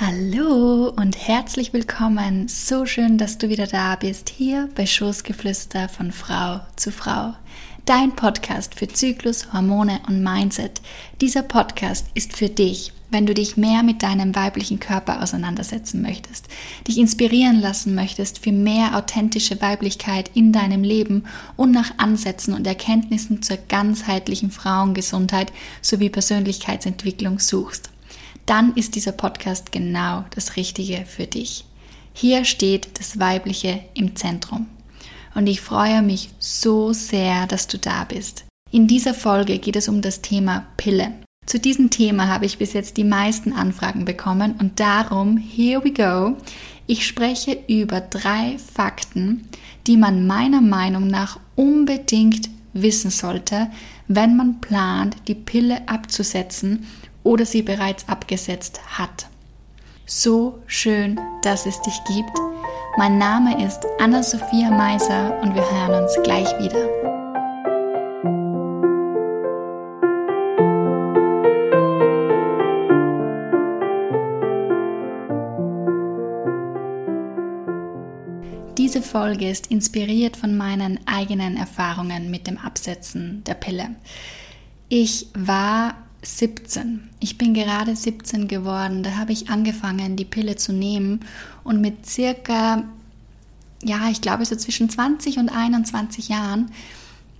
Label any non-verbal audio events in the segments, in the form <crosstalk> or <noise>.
Hallo und herzlich willkommen. So schön, dass du wieder da bist, hier bei Schoßgeflüster von Frau zu Frau. Dein Podcast für Zyklus, Hormone und Mindset. Dieser Podcast ist für dich, wenn du dich mehr mit deinem weiblichen Körper auseinandersetzen möchtest, dich inspirieren lassen möchtest für mehr authentische Weiblichkeit in deinem Leben und nach Ansätzen und Erkenntnissen zur ganzheitlichen Frauengesundheit sowie Persönlichkeitsentwicklung suchst dann ist dieser Podcast genau das Richtige für dich. Hier steht das Weibliche im Zentrum. Und ich freue mich so sehr, dass du da bist. In dieser Folge geht es um das Thema Pille. Zu diesem Thema habe ich bis jetzt die meisten Anfragen bekommen und darum, here we go, ich spreche über drei Fakten, die man meiner Meinung nach unbedingt wissen sollte, wenn man plant, die Pille abzusetzen oder sie bereits abgesetzt hat. So schön, dass es dich gibt. Mein Name ist Anna-Sophia Meiser und wir hören uns gleich wieder. Diese Folge ist inspiriert von meinen eigenen Erfahrungen mit dem Absetzen der Pille. Ich war 17. Ich bin gerade 17 geworden. Da habe ich angefangen, die Pille zu nehmen und mit circa, ja, ich glaube so zwischen 20 und 21 Jahren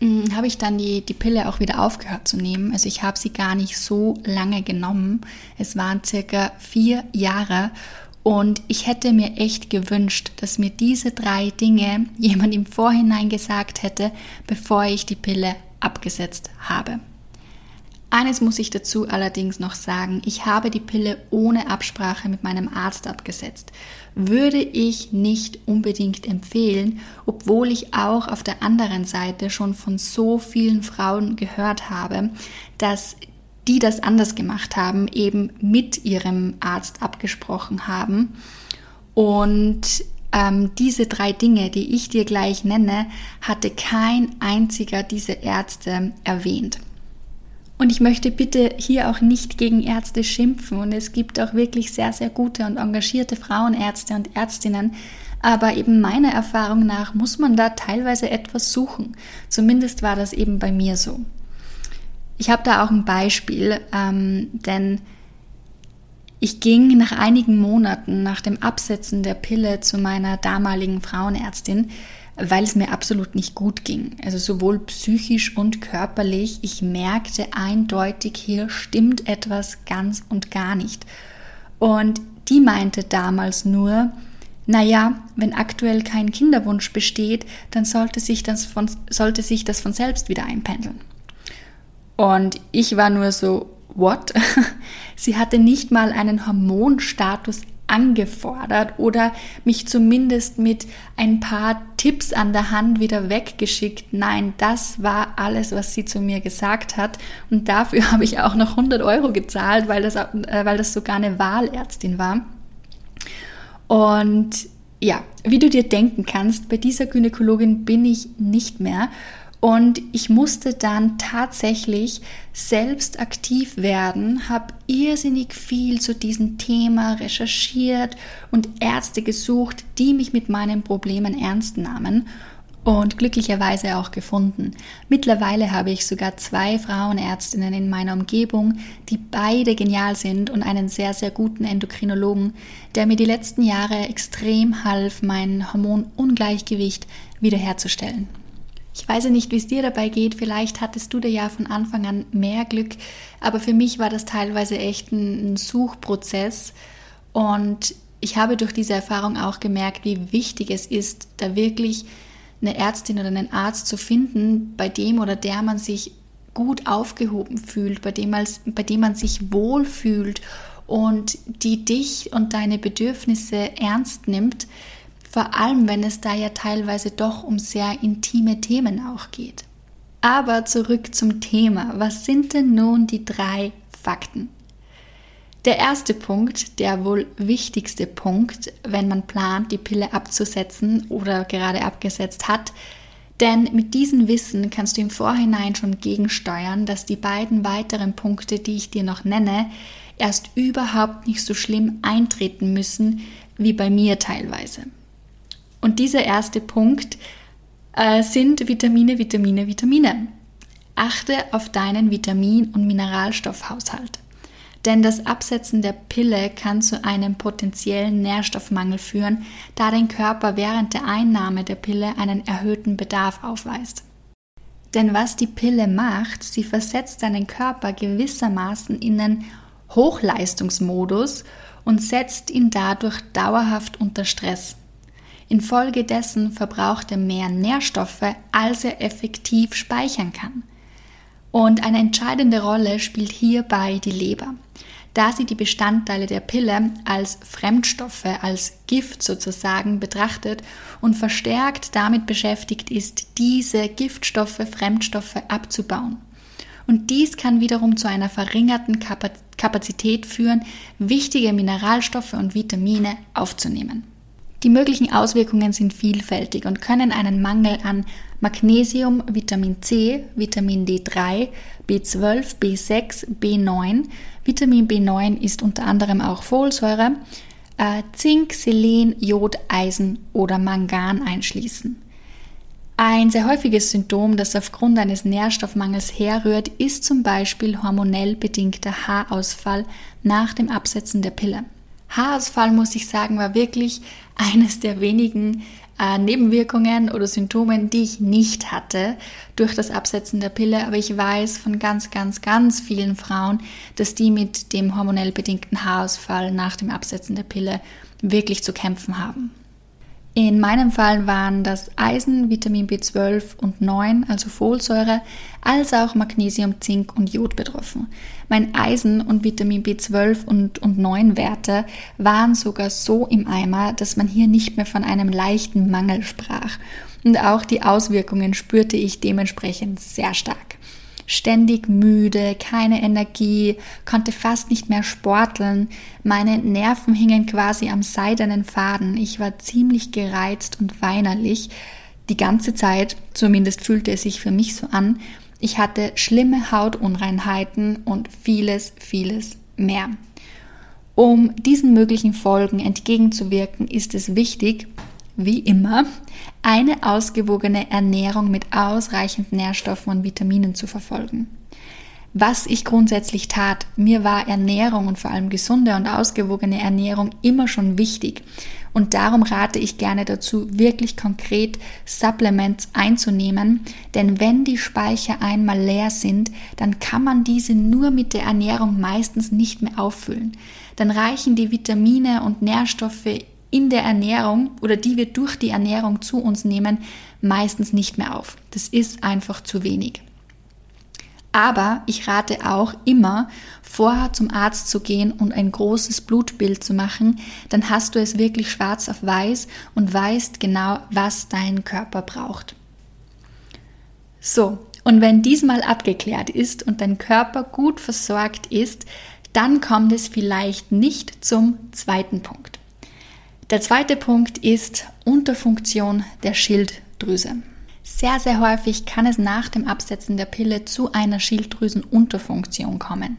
hm, habe ich dann die, die Pille auch wieder aufgehört zu nehmen. Also ich habe sie gar nicht so lange genommen. Es waren circa vier Jahre und ich hätte mir echt gewünscht, dass mir diese drei Dinge jemand im Vorhinein gesagt hätte, bevor ich die Pille abgesetzt habe. Eines muss ich dazu allerdings noch sagen, ich habe die Pille ohne Absprache mit meinem Arzt abgesetzt. Würde ich nicht unbedingt empfehlen, obwohl ich auch auf der anderen Seite schon von so vielen Frauen gehört habe, dass die das anders gemacht haben, eben mit ihrem Arzt abgesprochen haben. Und ähm, diese drei Dinge, die ich dir gleich nenne, hatte kein einziger dieser Ärzte erwähnt. Und ich möchte bitte hier auch nicht gegen Ärzte schimpfen. Und es gibt auch wirklich sehr, sehr gute und engagierte Frauenärzte und Ärztinnen. Aber eben meiner Erfahrung nach muss man da teilweise etwas suchen. Zumindest war das eben bei mir so. Ich habe da auch ein Beispiel, ähm, denn ich ging nach einigen Monaten nach dem Absetzen der Pille zu meiner damaligen Frauenärztin, weil es mir absolut nicht gut ging. Also sowohl psychisch und körperlich. Ich merkte eindeutig, hier stimmt etwas ganz und gar nicht. Und die meinte damals nur, naja, wenn aktuell kein Kinderwunsch besteht, dann sollte sich das von, sollte sich das von selbst wieder einpendeln. Und ich war nur so, what? <laughs> Sie hatte nicht mal einen Hormonstatus angefordert oder mich zumindest mit ein paar Tipps an der Hand wieder weggeschickt. Nein, das war alles, was sie zu mir gesagt hat. Und dafür <laughs> habe ich auch noch 100 Euro gezahlt, weil das, äh, weil das sogar eine Wahlärztin war. Und ja, wie du dir denken kannst, bei dieser Gynäkologin bin ich nicht mehr. Und ich musste dann tatsächlich selbst aktiv werden, habe irrsinnig viel zu diesem Thema recherchiert und Ärzte gesucht, die mich mit meinen Problemen ernst nahmen und glücklicherweise auch gefunden. Mittlerweile habe ich sogar zwei Frauenärztinnen in meiner Umgebung, die beide genial sind und einen sehr, sehr guten Endokrinologen, der mir die letzten Jahre extrem half, mein Hormonungleichgewicht wiederherzustellen. Ich weiß ja nicht, wie es dir dabei geht. Vielleicht hattest du da ja von Anfang an mehr Glück. Aber für mich war das teilweise echt ein, Suchprozess. Und ich habe durch diese Erfahrung auch gemerkt, wie wichtig es ist, da wirklich eine Ärztin oder einen Arzt zu finden, bei dem oder der man sich gut aufgehoben fühlt, bei dem, als, bei dem man sich wohlfühlt und die dich und deine Bedürfnisse ernst nimmt, vor allem wenn es da ja teilweise doch um sehr intime Themen auch geht. Aber zurück zum Thema. Was sind denn nun die drei Fakten? Der erste Punkt, der wohl wichtigste Punkt, wenn man plant, die Pille abzusetzen oder gerade abgesetzt hat, denn mit diesem Wissen kannst du im Vorhinein schon gegensteuern, dass die beiden weiteren Punkte, die ich dir noch nenne, erst überhaupt nicht so schlimm eintreten müssen wie bei mir teilweise. Und dieser erste Punkt äh, sind Vitamine, Vitamine, Vitamine. Achte auf deinen Vitamin- und Mineralstoffhaushalt. Denn das Absetzen der Pille kann zu einem potenziellen Nährstoffmangel führen, da dein Körper während der Einnahme der Pille einen erhöhten Bedarf aufweist. Denn was die Pille macht, sie versetzt deinen Körper gewissermaßen in einen Hochleistungsmodus und setzt ihn dadurch dauerhaft unter Stress. Infolgedessen verbraucht er mehr Nährstoffe, als er effektiv speichern kann. Und eine entscheidende Rolle spielt hierbei die Leber, da sie die Bestandteile der Pille als Fremdstoffe, als Gift sozusagen betrachtet und verstärkt damit beschäftigt ist, diese Giftstoffe, Fremdstoffe abzubauen. Und dies kann wiederum zu einer verringerten Kapazität führen, wichtige Mineralstoffe und Vitamine aufzunehmen. Die möglichen Auswirkungen sind vielfältig und können einen Mangel an Magnesium, Vitamin C, Vitamin D3, B12, B6, B9. Vitamin B9 ist unter anderem auch Folsäure, äh, Zink, Selen, Jod, Eisen oder Mangan einschließen. Ein sehr häufiges Symptom, das aufgrund eines Nährstoffmangels herrührt, ist zum Beispiel hormonell bedingter Haarausfall nach dem Absetzen der Pille. Haarausfall, muss ich sagen, war wirklich eines der wenigen äh, Nebenwirkungen oder Symptomen, die ich nicht hatte durch das Absetzen der Pille. Aber ich weiß von ganz, ganz, ganz vielen Frauen, dass die mit dem hormonell bedingten Haarausfall nach dem Absetzen der Pille wirklich zu kämpfen haben. In meinem Fall waren das Eisen, Vitamin B12 und 9, also Folsäure, als auch Magnesium, Zink und Jod betroffen. Mein Eisen und Vitamin B12 und, und 9 Werte waren sogar so im Eimer, dass man hier nicht mehr von einem leichten Mangel sprach. Und auch die Auswirkungen spürte ich dementsprechend sehr stark ständig müde, keine Energie, konnte fast nicht mehr sporteln, meine Nerven hingen quasi am seidenen Faden, ich war ziemlich gereizt und weinerlich, die ganze Zeit, zumindest fühlte es sich für mich so an, ich hatte schlimme Hautunreinheiten und vieles, vieles mehr. Um diesen möglichen Folgen entgegenzuwirken, ist es wichtig, wie immer, eine ausgewogene Ernährung mit ausreichend Nährstoffen und Vitaminen zu verfolgen. Was ich grundsätzlich tat, mir war Ernährung und vor allem gesunde und ausgewogene Ernährung immer schon wichtig. Und darum rate ich gerne dazu, wirklich konkret Supplements einzunehmen, denn wenn die Speicher einmal leer sind, dann kann man diese nur mit der Ernährung meistens nicht mehr auffüllen. Dann reichen die Vitamine und Nährstoffe in der Ernährung oder die wir durch die Ernährung zu uns nehmen, meistens nicht mehr auf. Das ist einfach zu wenig. Aber ich rate auch immer, vorher zum Arzt zu gehen und ein großes Blutbild zu machen, dann hast du es wirklich schwarz auf weiß und weißt genau, was dein Körper braucht. So, und wenn diesmal abgeklärt ist und dein Körper gut versorgt ist, dann kommt es vielleicht nicht zum zweiten Punkt. Der zweite Punkt ist Unterfunktion der Schilddrüse. Sehr, sehr häufig kann es nach dem Absetzen der Pille zu einer Schilddrüsenunterfunktion kommen.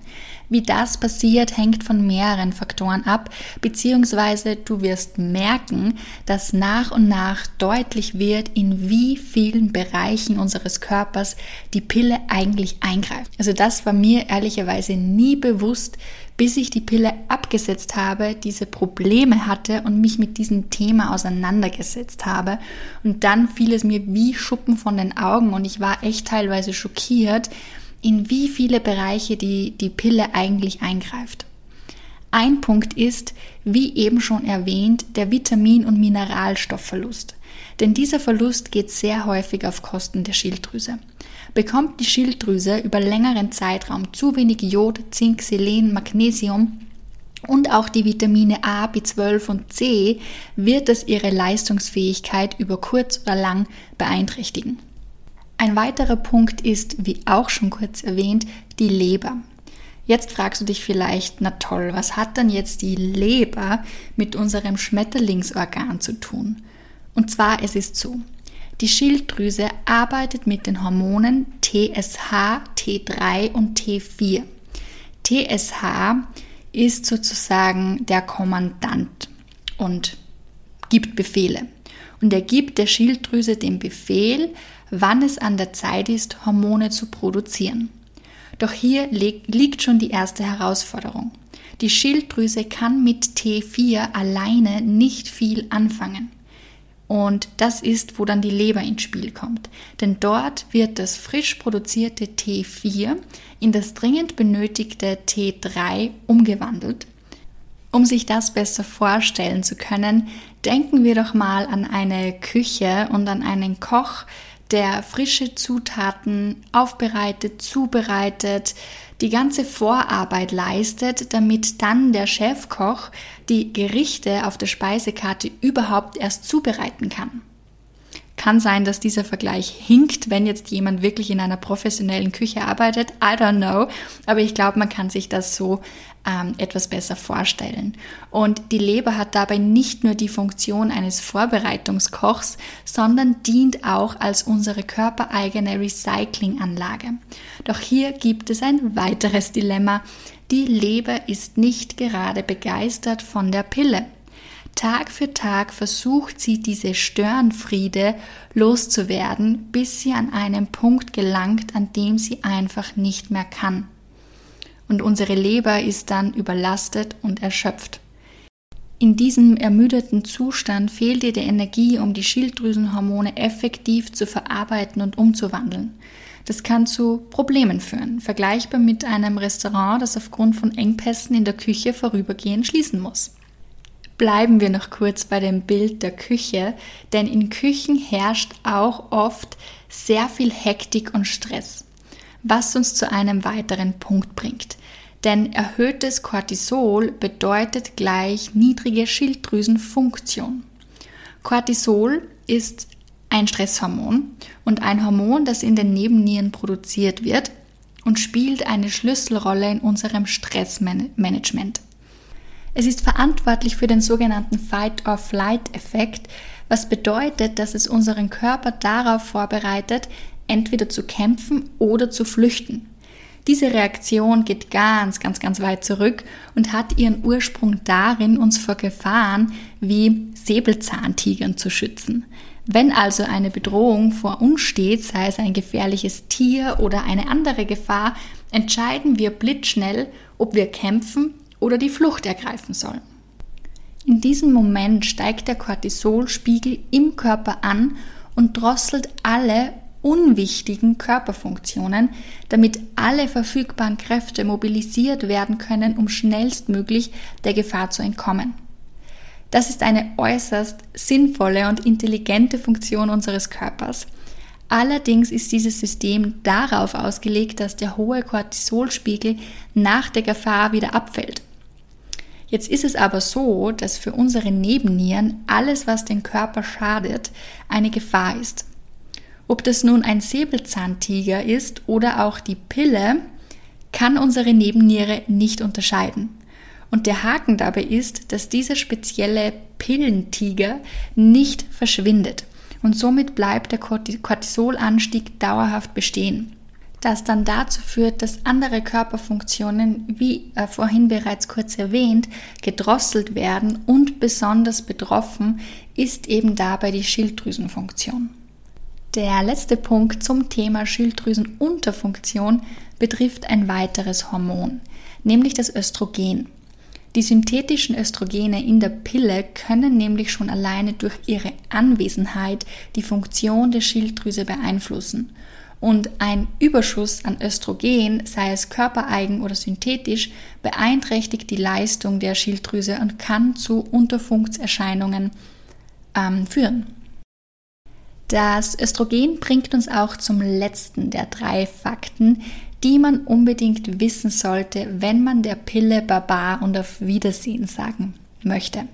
Wie das passiert, hängt von mehreren Faktoren ab, beziehungsweise du wirst merken, dass nach und nach deutlich wird, in wie vielen Bereichen unseres Körpers die Pille eigentlich eingreift. Also das war mir ehrlicherweise nie bewusst, bis ich die Pille abgesetzt habe, diese Probleme hatte und mich mit diesem Thema auseinandergesetzt habe. Und dann fiel es mir wie Schuppen von den Augen und ich war echt teilweise schockiert, in wie viele Bereiche die, die Pille eigentlich eingreift. Ein Punkt ist, wie eben schon erwähnt, der Vitamin- und Mineralstoffverlust. Denn dieser Verlust geht sehr häufig auf Kosten der Schilddrüse. Bekommt die Schilddrüse über längeren Zeitraum zu wenig Jod, Zink, Selen, Magnesium und auch die Vitamine A, B12 und C, wird es ihre Leistungsfähigkeit über kurz oder lang beeinträchtigen. Ein weiterer Punkt ist, wie auch schon kurz erwähnt, die Leber. Jetzt fragst du dich vielleicht, na toll, was hat dann jetzt die Leber mit unserem Schmetterlingsorgan zu tun? Und zwar, es ist so. Die Schilddrüse arbeitet mit den Hormonen TSH, T3 und T4. TSH ist sozusagen der Kommandant und gibt Befehle. Und er gibt der Schilddrüse den Befehl, wann es an der Zeit ist, Hormone zu produzieren. Doch hier liegt schon die erste Herausforderung. Die Schilddrüse kann mit T4 alleine nicht viel anfangen. Und das ist, wo dann die Leber ins Spiel kommt. Denn dort wird das frisch produzierte T4 in das dringend benötigte T3 umgewandelt. Um sich das besser vorstellen zu können, denken wir doch mal an eine Küche und an einen Koch, der frische Zutaten aufbereitet, zubereitet, die ganze Vorarbeit leistet, damit dann der Chefkoch die Gerichte auf der Speisekarte überhaupt erst zubereiten kann. Kann sein, dass dieser Vergleich hinkt, wenn jetzt jemand wirklich in einer professionellen Küche arbeitet. I don't know. Aber ich glaube, man kann sich das so ähm, etwas besser vorstellen. Und die Leber hat dabei nicht nur die Funktion eines Vorbereitungskochs, sondern dient auch als unsere körpereigene Recyclinganlage. Doch hier gibt es ein weiteres Dilemma. Die Leber ist nicht gerade begeistert von der Pille. Tag für Tag versucht sie diese Störenfriede loszuwerden, bis sie an einen Punkt gelangt, an dem sie einfach nicht mehr kann. Und unsere Leber ist dann überlastet und erschöpft. In diesem ermüdeten Zustand fehlt ihr die Energie, um die Schilddrüsenhormone effektiv zu verarbeiten und umzuwandeln. Das kann zu Problemen führen, vergleichbar mit einem Restaurant, das aufgrund von Engpässen in der Küche vorübergehend schließen muss. Bleiben wir noch kurz bei dem Bild der Küche, denn in Küchen herrscht auch oft sehr viel Hektik und Stress, was uns zu einem weiteren Punkt bringt. Denn erhöhtes Cortisol bedeutet gleich niedrige Schilddrüsenfunktion. Cortisol ist ein Stresshormon und ein Hormon, das in den Nebennieren produziert wird und spielt eine Schlüsselrolle in unserem Stressmanagement. Es ist verantwortlich für den sogenannten Fight-or-Flight-Effekt, was bedeutet, dass es unseren Körper darauf vorbereitet, entweder zu kämpfen oder zu flüchten. Diese Reaktion geht ganz, ganz, ganz weit zurück und hat ihren Ursprung darin, uns vor Gefahren wie Säbelzahntigern zu schützen. Wenn also eine Bedrohung vor uns steht, sei es ein gefährliches Tier oder eine andere Gefahr, entscheiden wir blitzschnell, ob wir kämpfen oder die Flucht ergreifen sollen. In diesem Moment steigt der Cortisolspiegel im Körper an und drosselt alle unwichtigen Körperfunktionen, damit alle verfügbaren Kräfte mobilisiert werden können, um schnellstmöglich der Gefahr zu entkommen. Das ist eine äußerst sinnvolle und intelligente Funktion unseres Körpers. Allerdings ist dieses System darauf ausgelegt, dass der hohe Cortisolspiegel nach der Gefahr wieder abfällt. Jetzt ist es aber so, dass für unsere Nebennieren alles, was den Körper schadet, eine Gefahr ist. Ob das nun ein Säbelzahntiger ist oder auch die Pille, kann unsere Nebenniere nicht unterscheiden. Und der Haken dabei ist, dass dieser spezielle Pillentiger nicht verschwindet und somit bleibt der Cortisolanstieg dauerhaft bestehen das dann dazu führt, dass andere Körperfunktionen, wie äh, vorhin bereits kurz erwähnt, gedrosselt werden und besonders betroffen ist eben dabei die Schilddrüsenfunktion. Der letzte Punkt zum Thema Schilddrüsenunterfunktion betrifft ein weiteres Hormon, nämlich das Östrogen. Die synthetischen Östrogene in der Pille können nämlich schon alleine durch ihre Anwesenheit die Funktion der Schilddrüse beeinflussen und ein Überschuss an Östrogen, sei es körpereigen oder synthetisch, beeinträchtigt die Leistung der Schilddrüse und kann zu Unterfunktserscheinungen ähm, führen. Das Östrogen bringt uns auch zum letzten der drei Fakten, die man unbedingt wissen sollte, wenn man der Pille Barbar und auf Wiedersehen sagen möchte.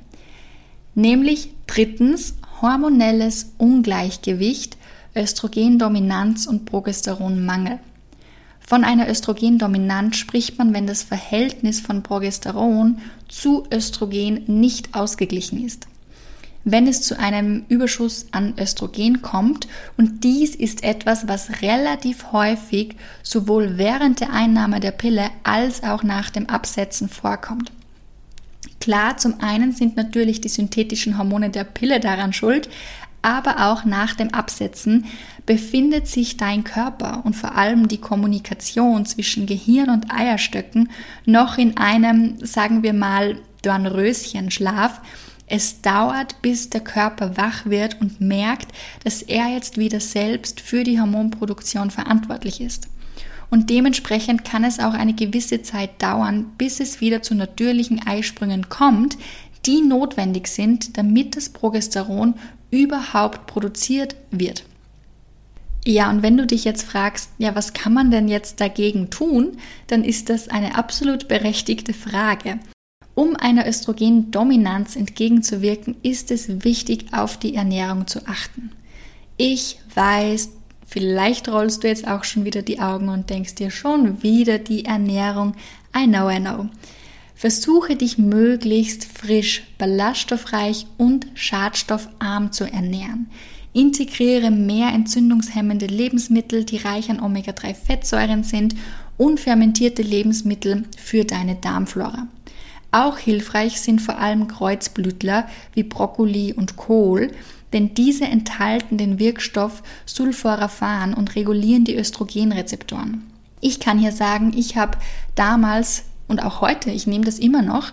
Nämlich drittens hormonelles Ungleichgewicht Östrogendominanz und Progesteronmangel. Von einer Östrogendominanz spricht man, wenn das Verhältnis von Progesteron zu Östrogen nicht ausgeglichen ist. wenn es zu einem Überschuss an Östrogen kommt. Und dies ist etwas, was relativ häufig sowohl während der Einnahme der Pille als auch nach dem Absetzen vorkommt. Klar, zum einen sind natürlich die synthetischen Hormone der Pille daran schuld, aber auch nach dem Absetzen befindet sich dein Körper und vor allem die Kommunikation zwischen Gehirn und Eierstöcken noch in einem, sagen wir mal, Dornröschenschlaf. Es dauert, bis der Körper wach wird und merkt, dass er jetzt wieder selbst für die Hormonproduktion verantwortlich ist. Und dementsprechend kann es auch eine gewisse Zeit dauern, bis es wieder zu natürlichen Eisprüngen kommt, die notwendig sind, damit das Progesteron überhaupt produziert wird. Ja, und wenn du dich jetzt fragst, ja, was kann man denn jetzt dagegen tun, dann ist das eine absolut berechtigte Frage. Um einer Östrogendominanz entgegenzuwirken, ist es wichtig, auf die Ernährung zu achten. Ich weiß, vielleicht rollst du jetzt auch schon wieder die Augen und denkst dir schon wieder die Ernährung. I know, I know. Versuche dich möglichst frisch, ballaststoffreich und schadstoffarm zu ernähren. Integriere mehr entzündungshemmende Lebensmittel, die reich an Omega-3-Fettsäuren sind und fermentierte Lebensmittel für deine Darmflora. Auch hilfreich sind vor allem Kreuzblütler wie Brokkoli und Kohl, denn diese enthalten den Wirkstoff Sulforaphan und regulieren die Östrogenrezeptoren. Ich kann hier sagen, ich habe damals und auch heute, ich nehme das immer noch,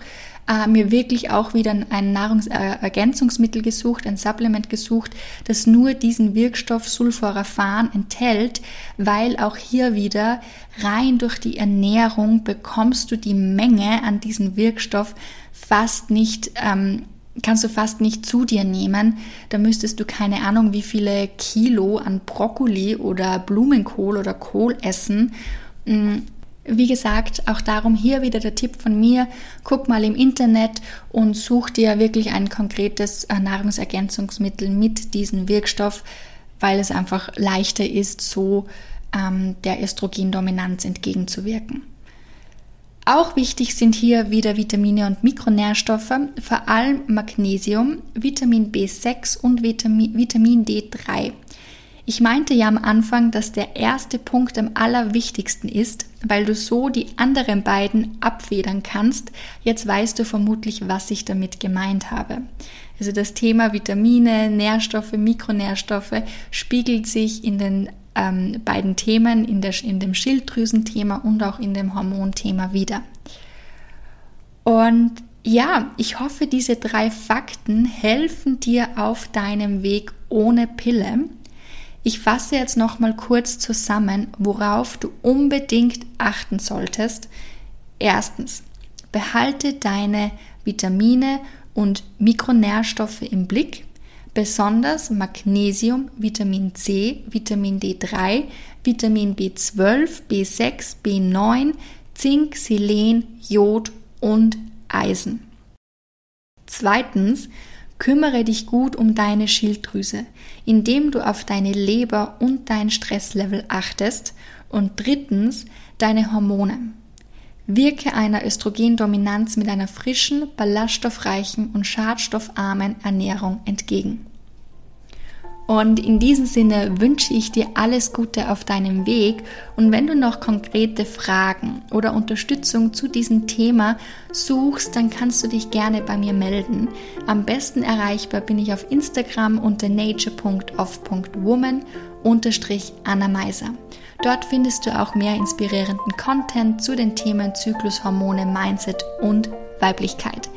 äh, mir wirklich auch wieder ein Nahrungsergänzungsmittel gesucht, ein Supplement gesucht, das nur diesen Wirkstoff Sulforaphan enthält, weil auch hier wieder rein durch die Ernährung bekommst du die Menge an diesem Wirkstoff fast nicht ähm, kannst du fast nicht zu dir nehmen. Da müsstest du keine Ahnung, wie viele Kilo an Brokkoli oder Blumenkohl oder Kohl essen. Wie gesagt, auch darum hier wieder der Tipp von mir, guck mal im Internet und such dir wirklich ein konkretes äh, Nahrungsergänzungsmittel mit diesem Wirkstoff, weil es einfach leichter ist, so ähm, der Östrogendominanz entgegenzuwirken. Auch wichtig sind hier wieder Vitamine und Mikronährstoffe, vor allem Magnesium, Vitamin B6 und Vitamin D3. Ich meinte ja am Anfang, dass der erste Punkt am allerwichtigsten ist, weil du so die anderen beiden abfedern kannst. Jetzt weißt du vermutlich, was ich damit gemeint habe. Also das Thema Vitamine, Nährstoffe, Mikronährstoffe spiegelt sich in den ähm, beiden Themen, in, der, in dem Schilddrüsenthema und auch in dem Hormonthema wieder. Und ja, ich hoffe, diese drei Fakten helfen dir auf deinem Weg ohne Pille ich fasse jetzt noch mal kurz zusammen, worauf du unbedingt achten solltest. Erstens, behalte deine Vitamine und Mikronährstoffe im Blick, besonders Magnesium, Vitamin C, Vitamin D3, Vitamin B12, B6, B9, Zink, Selen, Jod und Eisen. Zweitens, Kümmere dich gut um deine Schilddrüse, indem du auf deine Leber und dein Stresslevel achtest. Und drittens, deine Hormone. Wirke einer Östrogendominanz mit einer frischen, ballaststoffreichen und schadstoffarmen Ernährung entgegen. Und in diesem Sinne wünsche ich dir alles Gute auf deinem Weg. Und wenn du noch konkrete Fragen oder Unterstützung zu diesem Thema suchst, dann kannst du dich gerne bei mir melden. Am besten erreichbar bin ich auf Instagram unter nature.off.woman Meiser. Dort findest du auch mehr inspirierenden Content zu den Themen Zyklus, Hormone, Mindset und Weiblichkeit.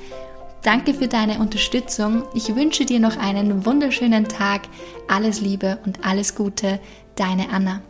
Danke für deine Unterstützung. Ich wünsche dir noch einen wunderschönen Tag. Alles Liebe und alles Gute. Deine Anna.